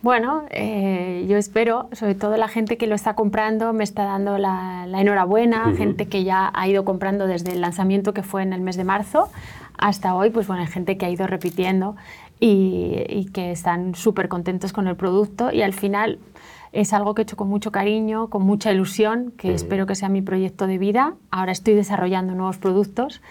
Bueno, eh, yo espero, sobre todo la gente que lo está comprando me está dando la, la enhorabuena, gente que ya ha ido comprando desde el lanzamiento que fue en el mes de marzo hasta hoy, pues bueno, hay gente que ha ido repitiendo y, y que están súper contentos con el producto y al final es algo que he hecho con mucho cariño, con mucha ilusión, que espero que sea mi proyecto de vida. Ahora estoy desarrollando nuevos productos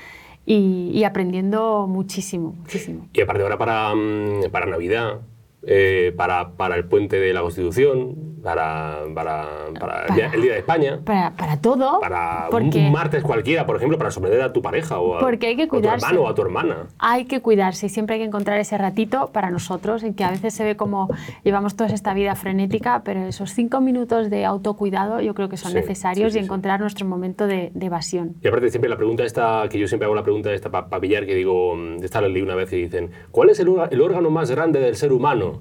y, y aprendiendo muchísimo, muchísimo. Y aparte ahora para, mm, para Navidad, eh, para, para el puente de la Constitución, para, para, para el, día, de España, Para, para todo, para un- porque... un martes cualquiera, por ejemplo, para sorprender a tu pareja o a, Porque hay que o a tu hermano o a tu hermana. Hay que cuidarse y siempre hay que encontrar ese ratito para nosotros, en que a veces se ve como llevamos toda esta vida frenética, pero esos cinco minutos de autocuidado yo creo que son Sí, necesarios sí, sí, y encontrar nuestro momento de, de evasión. Y aparte siempre la pregunta esta, que yo siempre hago la pregunta esta para pillar, que digo, mm, esta la leí una vez y dicen, ¿cuál es el órgano más grande del ser humano?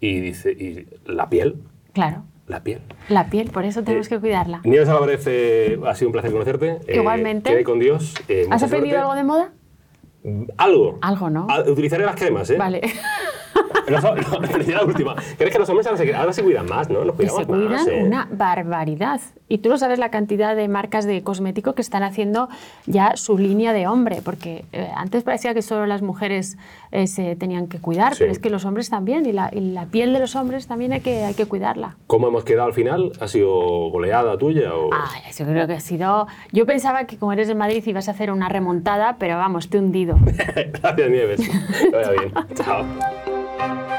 Y dice, ¿y la piel? Claro, La piel. la piel, por eso tenemos Eh, que cuidarla. Nieves Álvarez, eh, ha sido un placer conocerte. Eh, Igualmente. quede con Dios. ¿Has aprendido algo de moda? Algo. Algo, ¿no? Ah, utilizaré las cremas, ¿eh? Vale. Los, no, la última. ¿Crees que los hombres ahora se, ahora se cuidan más, no? Nos cuidamos se cuidan más, ¿eh? una barbaridad. Y tú no sabes la cantidad de marcas de cosmético que están haciendo ya su línea de hombre, porque eh, antes parecía que solo las mujeres eh, se tenían que cuidar, Sí. pero es que los hombres también, y la, y la piel de los hombres también hay que, hay que cuidarla. ¿Cómo hemos quedado al final? ¿Ha sido goleada tuya o...? Ay, yo creo que ha sido... Yo pensaba que como eres de Madrid ibas a hacer una remontada, pero vamos, te he hundido. Gracias, Nieves. Que vaya bien. Chao. Thank you.